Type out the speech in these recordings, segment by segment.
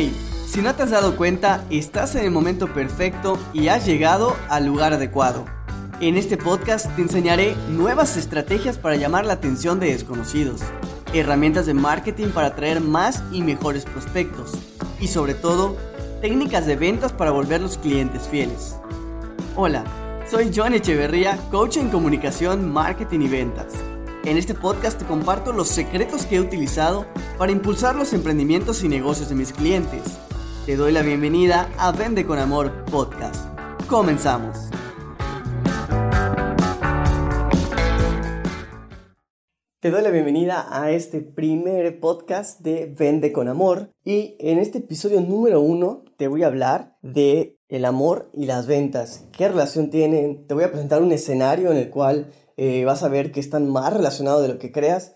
Hey, si no te has dado cuenta, estás en el momento perfecto y has llegado al lugar adecuado. En este podcast te enseñaré nuevas estrategias para llamar la atención de desconocidos, herramientas de marketing para atraer más y mejores prospectos y sobre todo, técnicas de ventas para volver los clientes fieles. Hola, soy John Echeverría, coach en comunicación, marketing y ventas. En este podcast te comparto los secretos que he utilizado para impulsar los emprendimientos y negocios de mis clientes. Te doy la bienvenida a Vende con Amor Podcast. Comenzamos. Te doy la bienvenida a este primer podcast de Vende con Amor y en este episodio número uno te voy a hablar de el amor y las ventas. ¿Qué relación tienen? Te voy a presentar un escenario en el cual eh, vas a ver que están más relacionados de lo que creas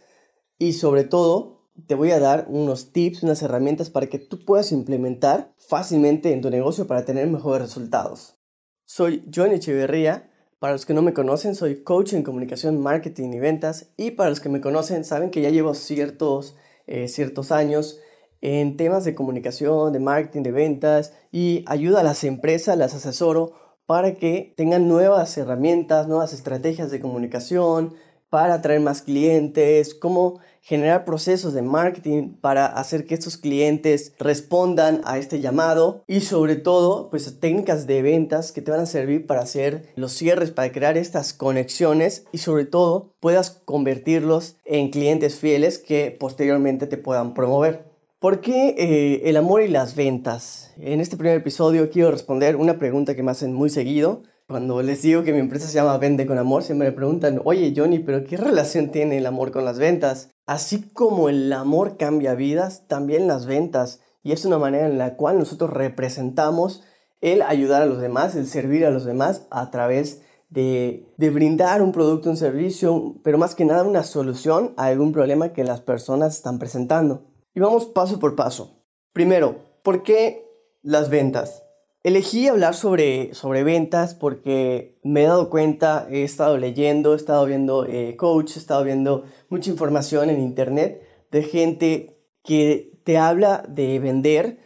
y sobre todo te voy a dar unos tips, unas herramientas para que tú puedas implementar fácilmente en tu negocio para tener mejores resultados. Soy John Echeverría. Para los que no me conocen, soy coach en comunicación, marketing y ventas. Y para los que me conocen, saben que ya llevo ciertos, eh, ciertos años en temas de comunicación, de marketing, de ventas y ayuda a las empresas, las asesoro para que tengan nuevas herramientas, nuevas estrategias de comunicación, para atraer más clientes, cómo generar procesos de marketing para hacer que estos clientes respondan a este llamado y sobre todo pues técnicas de ventas que te van a servir para hacer los cierres, para crear estas conexiones y sobre todo puedas convertirlos en clientes fieles que posteriormente te puedan promover. ¿Por qué eh, el amor y las ventas? En este primer episodio quiero responder una pregunta que me hacen muy seguido. Cuando les digo que mi empresa se llama Vende con Amor, siempre me preguntan, oye Johnny, pero ¿qué relación tiene el amor con las ventas? Así como el amor cambia vidas, también las ventas. Y es una manera en la cual nosotros representamos el ayudar a los demás, el servir a los demás a través de, de, brindar un producto, un servicio, pero más que nada una solución a algún problema que las personas están presentando. Y vamos paso por paso. Primero, ¿por qué las ventas? Elegí hablar sobre, sobre ventas porque me he dado cuenta, he estado leyendo, he estado viendo eh, coach, he estado viendo mucha información en internet de gente que te habla de vender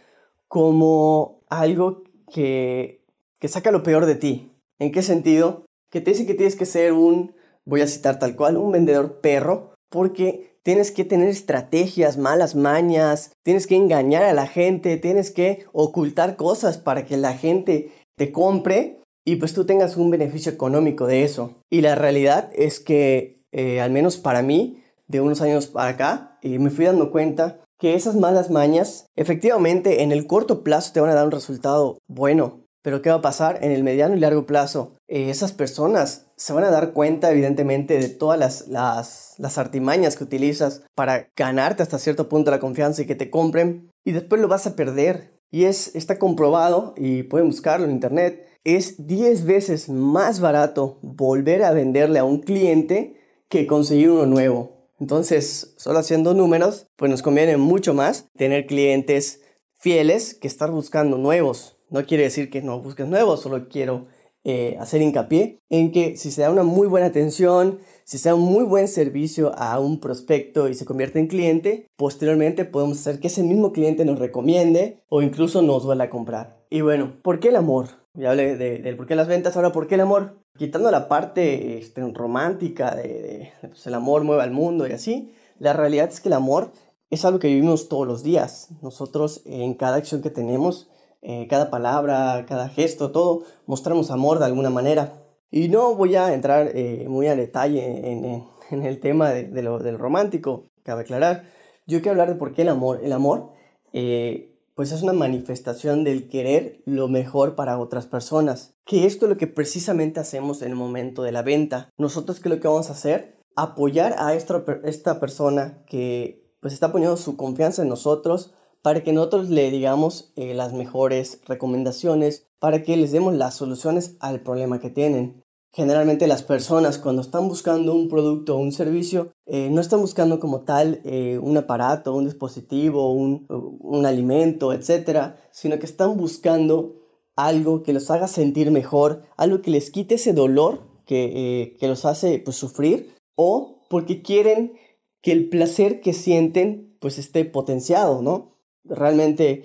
como algo que, que saca lo peor de ti. ¿En qué sentido? Que te dice que tienes que ser un, voy a citar tal cual, un vendedor perro, porque tienes que tener estrategias, malas mañas, tienes que engañar a la gente, tienes que ocultar cosas para que la gente te compre y pues tú tengas un beneficio económico de eso. Y la realidad es que, eh, al menos para mí, de unos años para acá, eh, me fui dando cuenta que esas malas mañas efectivamente en el corto plazo te van a dar un resultado bueno, pero ¿qué va a pasar en el mediano y largo plazo? Eh, esas personas se van a dar cuenta evidentemente de todas las, las, las, artimañas que utilizas para ganarte hasta cierto punto la confianza y que te compren y después lo vas a perder. Y es, está comprobado y pueden buscarlo en internet, es 10 veces más barato volver a venderle a un cliente que conseguir uno nuevo. Entonces, solo haciendo números, pues nos conviene mucho más tener clientes fieles que estar buscando nuevos. No quiere decir que no busques nuevos, solo quiero eh, hacer hincapié en que si se da una muy buena atención, si se da un muy buen servicio a un prospecto y se convierte en cliente, posteriormente podemos hacer que ese mismo cliente nos recomiende o incluso nos vuelva a comprar. Y bueno, ¿por qué el amor? Ya hablé del por qué las ventas, ahora ¿por qué el amor? Quitando la parte este, romántica de, de pues, el amor mueve al mundo y así, la realidad es que el amor es algo que vivimos todos los días. Nosotros en cada acción que tenemos eh, cada palabra, cada gesto, todo, mostramos amor de alguna manera. Y no voy a entrar eh, muy a detalle en, el tema de, lo, del romántico, cabe aclarar. Yo quiero hablar de por qué el amor. El amor, eh, pues es una manifestación del querer lo mejor para otras personas. Que esto es lo que precisamente hacemos en el momento de la venta. Nosotros, ¿qué es lo que vamos a hacer? Apoyar a esta, esta persona que pues está poniendo su confianza en nosotros, para que nosotros le digamos eh, las mejores recomendaciones, para que les demos las soluciones al problema que tienen. Generalmente las personas cuando están buscando un producto o un servicio eh, no están buscando como tal eh, un aparato, un dispositivo, un, un alimento, etc., sino que están buscando algo que los haga sentir mejor, algo que les quite ese dolor que, que los hace pues, sufrir o porque quieren que el placer que sienten pues esté potenciado, ¿no? Realmente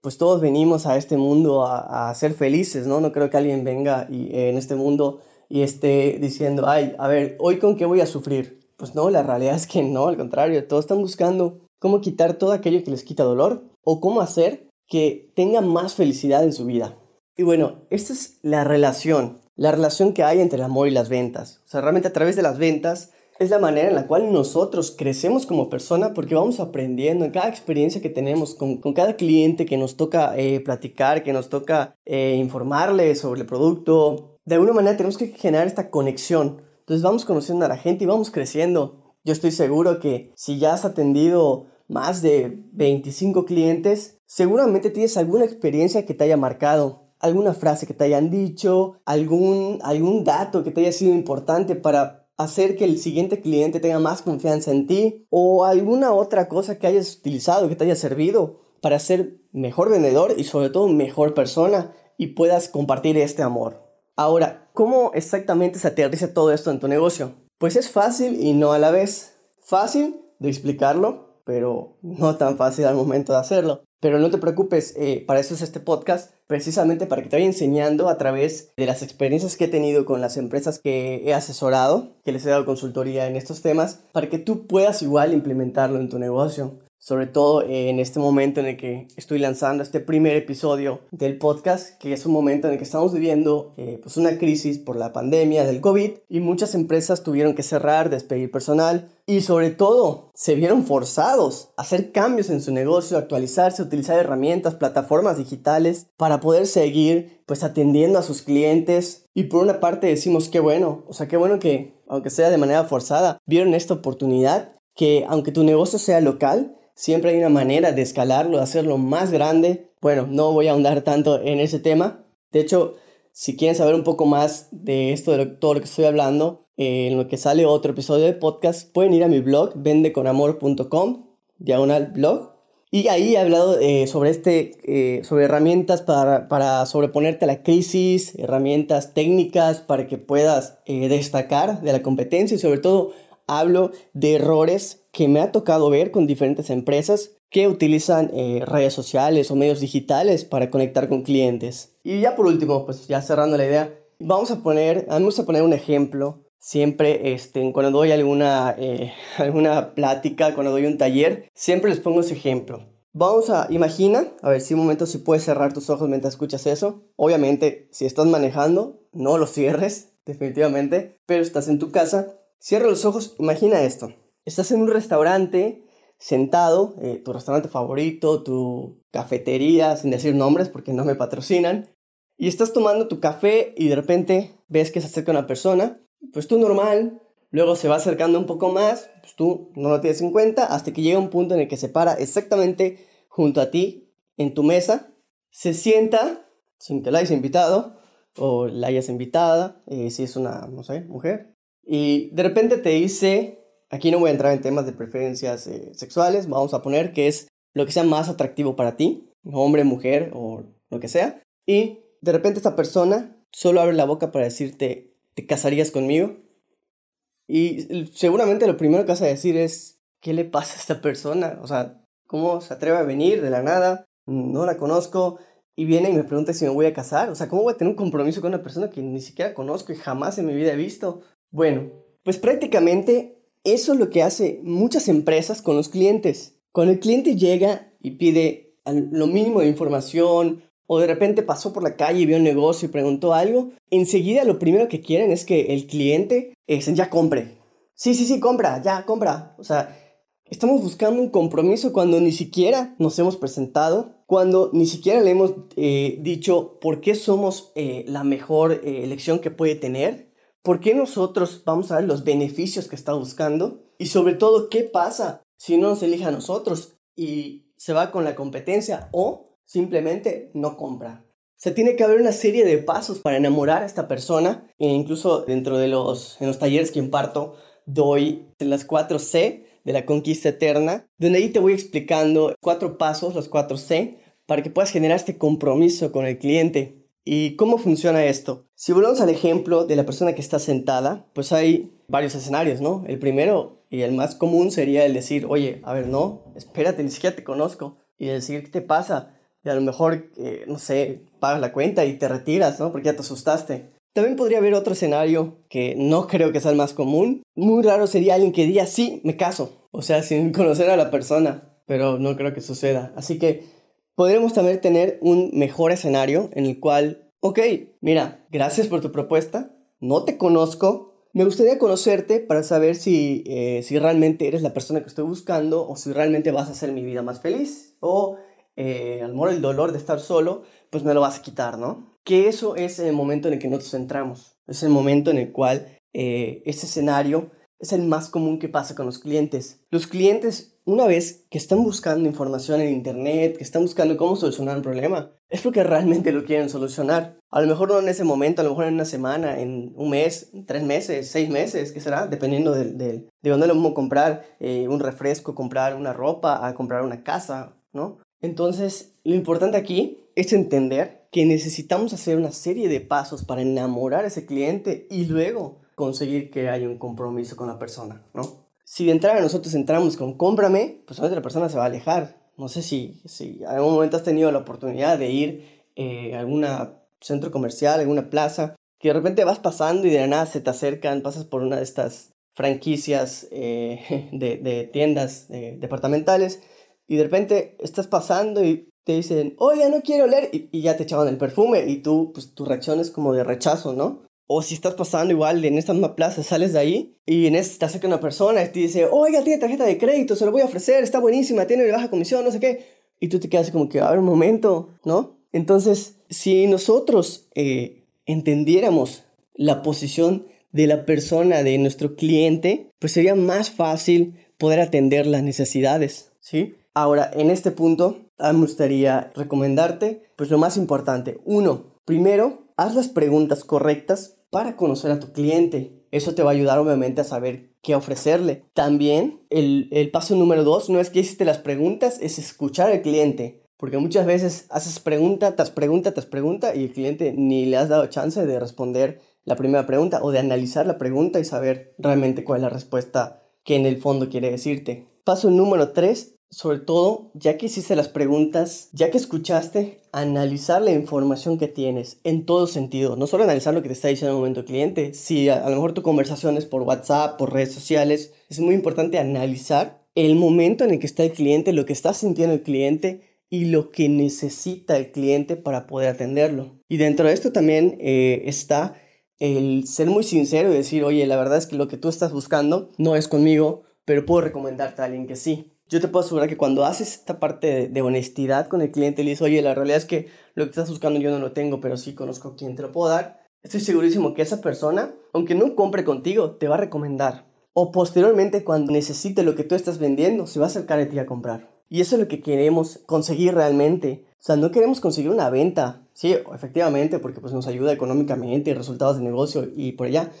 pues todos venimos a este mundo a, ser felices, ¿no? No creo que alguien venga y, en este mundo y esté diciendo, ay, a ver, hoy con qué voy a sufrir. Pues no, la realidad es que no, al contrario, todos están buscando cómo quitar todo aquello que les quita dolor o cómo hacer que tengan más felicidad en su vida. Y bueno, esta es la relación, la relación que hay entre el amor y las ventas. O sea, realmente a través de las ventas es la manera en la cual nosotros crecemos como persona porque vamos aprendiendo en cada experiencia que tenemos, con, cada cliente que nos toca eh, platicar, que nos toca eh, informarle sobre el producto. De alguna manera tenemos que generar esta conexión. Entonces vamos conociendo a la gente y vamos creciendo. Yo estoy seguro que si ya has atendido más de 25 clientes, seguramente tienes alguna experiencia que te haya marcado alguna frase que te hayan dicho, algún, algún dato que te haya sido importante para hacer que el siguiente cliente tenga más confianza en ti o alguna otra cosa que hayas utilizado que te haya servido para ser mejor vendedor y sobre todo mejor persona y puedas compartir este amor. Ahora, ¿cómo exactamente se aterriza todo esto en tu negocio? Pues es fácil y no a la vez. Fácil de explicarlo, pero no tan fácil al momento de hacerlo. Pero no te preocupes, eh, para eso es este podcast, precisamente para que te vaya enseñando a través de las experiencias que he tenido con las empresas que he asesorado, que les he dado consultoría en estos temas, para que tú puedas igual implementarlo en tu negocio sobre todo en este momento en el que estoy lanzando este primer episodio del podcast, que es un momento en el que estamos viviendo eh, pues una crisis por la pandemia del COVID y muchas empresas tuvieron que cerrar, despedir personal y sobre todo se vieron forzados a hacer cambios en su negocio, actualizarse, utilizar herramientas, plataformas digitales para poder seguir pues atendiendo a sus clientes. Y por una parte decimos qué bueno, o sea, qué bueno que aunque sea de manera forzada, vieron esta oportunidad que aunque tu negocio sea local, Siempre hay una manera de escalarlo, de hacerlo más grande. Bueno, no voy a ahondar tanto en ese tema. De hecho, si quieren saber un poco más de esto, de todo lo que estoy hablando, eh, en lo que sale otro episodio de podcast, pueden ir a mi blog, vendeconamor.com, diagonal blog. Y ahí he hablado eh, sobre, este, eh, sobre herramientas para, para, sobreponerte a la crisis, herramientas técnicas para que puedas destacar de la competencia y sobre todo hablo de errores que me ha tocado ver con diferentes empresas que utilizan eh, redes sociales o medios digitales para conectar con clientes. Y ya por último, pues ya cerrando la idea, vamos a poner, vamos a poner un ejemplo. Siempre este, cuando doy alguna, eh, alguna plática, cuando doy un taller, siempre les pongo ese ejemplo. Vamos a, imagina, a ver si un momento si puedes cerrar tus ojos mientras escuchas eso. Obviamente, si estás manejando, no lo cierres, definitivamente, pero estás en tu casa, cierra los ojos, imagina esto. Estás en un restaurante sentado, eh, tu restaurante favorito, tu cafetería, sin decir nombres porque no me patrocinan, y estás tomando tu café y de repente ves que se acerca una persona, pues tú normal, luego se va acercando un poco más, pues tú no lo tienes en cuenta, hasta que llega un punto en el que se para exactamente junto a ti en tu mesa, se sienta sin que la hayas invitado o la hayas invitada, eh, si es una, no sé, mujer, y de repente te dice Aquí no voy a entrar en temas de preferencias eh, sexuales, vamos a poner que es lo que sea más atractivo para ti, hombre, mujer o lo que sea. Y de repente esta persona solo abre la boca para decirte, ¿te casarías conmigo? Y seguramente lo primero que vas a decir es, ¿qué le pasa a esta persona? O sea, ¿cómo se atreve a venir de la nada? No la conozco. Y viene y me pregunta si me voy a casar. O sea, ¿cómo voy a tener un compromiso con una persona que ni siquiera conozco y jamás en mi vida he visto? Bueno, pues prácticamente eso es lo que hace muchas empresas con los clientes. Cuando el cliente llega y pide lo mínimo de información o de repente pasó por la calle y vio un negocio y preguntó algo, enseguida lo primero que quieren es que el cliente ya compre. Sí, sí, sí, compra, ya, compra. O sea, estamos buscando un compromiso cuando ni siquiera nos hemos presentado, cuando ni siquiera le hemos eh, dicho por qué somos eh, la mejor eh, elección que puede tener. ¿Por qué nosotros vamos a ver los beneficios que está buscando? Y sobre todo, ¿qué pasa si no nos elige a nosotros y se va con la competencia o simplemente no compra? Se tiene que haber una serie de pasos para enamorar a esta persona. E incluso dentro de los, en los talleres que imparto, doy las 4 C de la conquista eterna, donde ahí te voy explicando cuatro pasos, los 4 C, para que puedas generar este compromiso con el cliente. ¿Y cómo funciona esto? Si volvemos al ejemplo de la persona que está sentada, pues hay varios escenarios, ¿no? El primero y el más común sería el decir, oye, a ver, no, espérate, ni siquiera te conozco. Y decir, ¿qué te pasa? y a lo mejor, eh, no sé, pagas la cuenta y te retiras, ¿no? Porque ya te asustaste. También podría haber otro escenario que no creo que sea el más común. Muy raro sería alguien que diga, sí, me caso. O sea, sin conocer a la persona. Pero no creo que suceda. Así que podríamos también tener un mejor escenario en el cual, ok, mira, gracias por tu propuesta. No te conozco, me gustaría conocerte para saber si, eh, si realmente eres la persona que estoy buscando o si realmente vas a hacer mi vida más feliz o eh, al mejor el dolor de estar solo, pues me lo vas a quitar, ¿no? Que eso es el momento en el que nosotros entramos. Es el momento en el cual eh, ese escenario es el más común que pasa con los clientes. Los clientes una vez que están buscando información en internet, que están buscando cómo solucionar un problema, es porque realmente lo quieren solucionar. A lo mejor no en ese momento, a lo mejor en una semana, en un mes, tres meses, seis meses, ¿qué será? Dependiendo de, de, de dónde lo vamos a comprar eh, un refresco, comprar una ropa, a comprar una casa, ¿no? Entonces, lo importante aquí es entender que necesitamos hacer una serie de pasos para enamorar a ese cliente y luego conseguir que haya un compromiso con la persona, ¿no? si de entrada nosotros entramos con cómprame, pues obviamente la persona se va a alejar. No sé si, si en algún momento has tenido la oportunidad de ir eh, a algún centro comercial, alguna plaza, que de repente vas pasando y de la nada se te acercan, pasas por una de estas franquicias eh, de, tiendas eh, departamentales y de repente estás pasando y te dicen, oye, no quiero leer, y, y, ya te echaban el perfume y tú, pues tu reacción es como de rechazo, ¿no? O si estás pasando igual en esta misma plaza, sales de ahí y en te acerca una persona y te dice, oiga, tiene tarjeta de crédito, se lo voy a ofrecer, está buenísima, tiene baja comisión, no sé qué. Y tú te quedas como que, a ver un momento, ¿no? Entonces, si nosotros eh, entendiéramos la posición de la persona, de nuestro cliente, pues sería más fácil poder atender las necesidades, ¿sí? Ahora, en este punto, me gustaría recomendarte, pues lo más importante. Uno, primero, haz las preguntas correctas para conocer a tu cliente. Eso te va a ayudar obviamente a saber qué ofrecerle. También el, paso número dos no es que hiciste las preguntas, es escuchar al cliente. Porque muchas veces haces pregunta tras pregunta tras pregunta y el cliente ni le has dado chance de responder la primera pregunta o de analizar la pregunta y saber realmente cuál es la respuesta que en el fondo quiere decirte. Paso número tres sobre todo, ya que hiciste las preguntas, ya que escuchaste, analizar la información que tienes en todo sentido. No solo analizar lo que te está diciendo en el momento el cliente. Si a, lo mejor tu conversación es por WhatsApp, por redes sociales, es muy importante analizar el momento en el que está el cliente, lo que está sintiendo el cliente y lo que necesita el cliente para poder atenderlo. Y dentro de esto también eh, está el ser muy sincero y decir, oye, la verdad es que lo que tú estás buscando no es conmigo, pero puedo recomendarte a alguien que sí. Yo te puedo asegurar que cuando haces esta parte de, honestidad con el cliente, le dices, oye, la realidad es que lo que estás buscando yo no lo tengo, pero sí conozco a quien te lo puedo dar, estoy segurísimo que esa persona, aunque no compre contigo, te va a recomendar. O posteriormente, cuando necesite lo que tú estás vendiendo, se va a acercar a ti a comprar. Y eso es lo que queremos conseguir realmente. O sea, no queremos conseguir una venta. Sí, efectivamente, porque pues nos ayuda económicamente, resultados de negocio y por allá.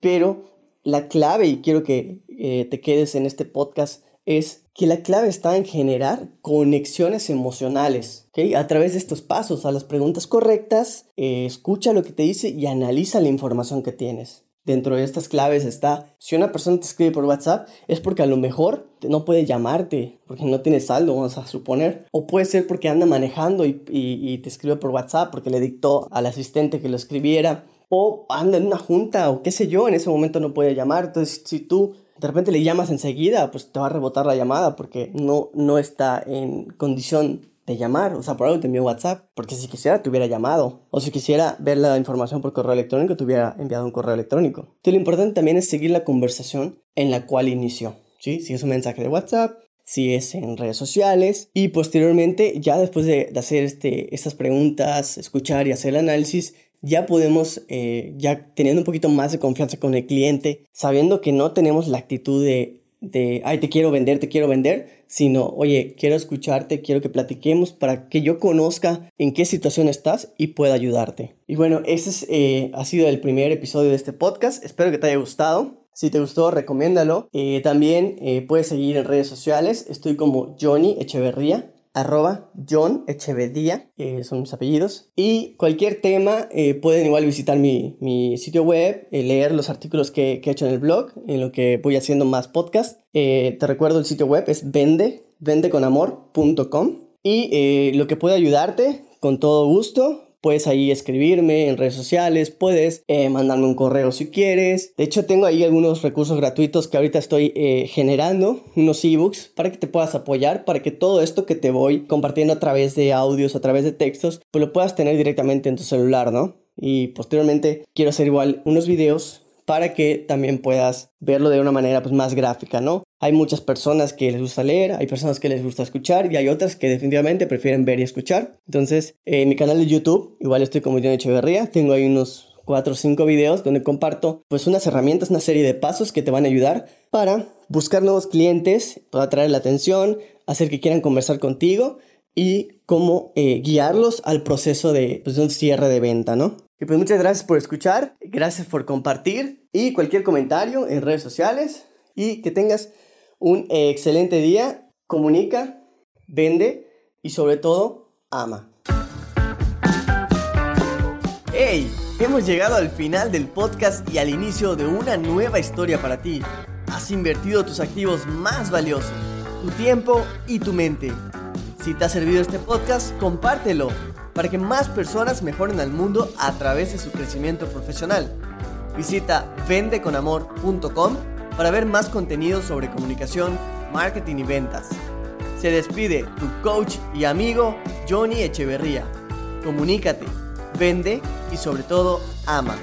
Pero la clave, y quiero que eh, te quedes en este podcast, es que la clave está en generar conexiones emocionales, ¿ok? A través de estos pasos, a las preguntas correctas, eh, escucha lo que te dice y analiza la información que tienes. Dentro de estas claves está, si una persona te escribe por WhatsApp, es porque a lo mejor no puede llamarte, porque no tiene saldo, vamos a suponer. O puede ser porque anda manejando y, y te escribe por WhatsApp porque le dictó al asistente que lo escribiera. O anda en una junta o qué sé yo, en ese momento no puede llamar. Entonces, si tú de repente le llamas enseguida, pues te va a rebotar la llamada porque no, no está en condición de llamar. O sea, por algo te envió WhatsApp. Porque si quisiera, te hubiera llamado. O si quisiera ver la información por correo electrónico, te hubiera enviado un correo electrónico. Entonces, lo importante también es seguir la conversación en la cual inició. ¿sí? Si es un mensaje de WhatsApp, si es en redes sociales. Y posteriormente, ya después de, de hacer este, estas preguntas, escuchar y hacer el análisis, ya podemos, eh, ya teniendo un poquito más de confianza con el cliente, sabiendo que no tenemos la actitud de, de, ay, te quiero vender, te quiero vender, sino, oye, quiero escucharte, quiero que platiquemos para que yo conozca en qué situación estás y pueda ayudarte. Y bueno, ese es, eh, ha sido el primer episodio de este podcast. Espero que te haya gustado. Si te gustó, recomiéndalo. Eh, también puedes seguir en redes sociales. Estoy como Johnny Echeverría arroba John Echevedía, son mis apellidos. Y cualquier tema eh, pueden igual visitar mi, mi sitio web, eh, leer los artículos que, que, he hecho en el blog, en lo que voy haciendo más podcast. Eh, te recuerdo el sitio web es vende, vendeconamor.com. Y eh, lo que pueda ayudarte, con todo gusto, Puedes ahí escribirme en redes sociales, puedes eh, mandarme un correo si quieres. De hecho, tengo ahí algunos recursos gratuitos que ahorita estoy eh, generando, unos ebooks, para que te puedas apoyar, para que todo esto que te voy compartiendo a través de audios, a través de textos, pues lo puedas tener directamente en tu celular, ¿no? Y posteriormente quiero hacer igual unos videos para que también puedas verlo de una manera pues, más gráfica, ¿no? Hay muchas personas que les gusta leer, hay personas que les gusta escuchar y hay otras que definitivamente prefieren ver y escuchar. Entonces, en mi canal de YouTube, igual estoy como John Echeverría, tengo ahí unos 4 o 5 videos donde comparto pues unas herramientas, una serie de pasos que te van a ayudar para buscar nuevos clientes, para atraer la atención, hacer que quieran conversar contigo y cómo eh, guiarlos al proceso de, pues, un cierre de venta, ¿no? Y pues muchas gracias por escuchar, gracias por compartir y cualquier comentario en redes sociales y que tengas un excelente día, comunica, vende y sobre todo ama. ¡Hey! Hemos llegado al final del podcast y al inicio de una nueva historia para ti. Has invertido tus activos más valiosos, tu tiempo y tu mente. Si te ha servido este podcast, compártelo para que más personas mejoren al mundo a través de su crecimiento profesional. Visita vendeconamor.com para ver más contenido sobre comunicación, marketing y ventas. Se despide tu coach y amigo Johnny Echeverría. Comunícate, vende y sobre todo ama.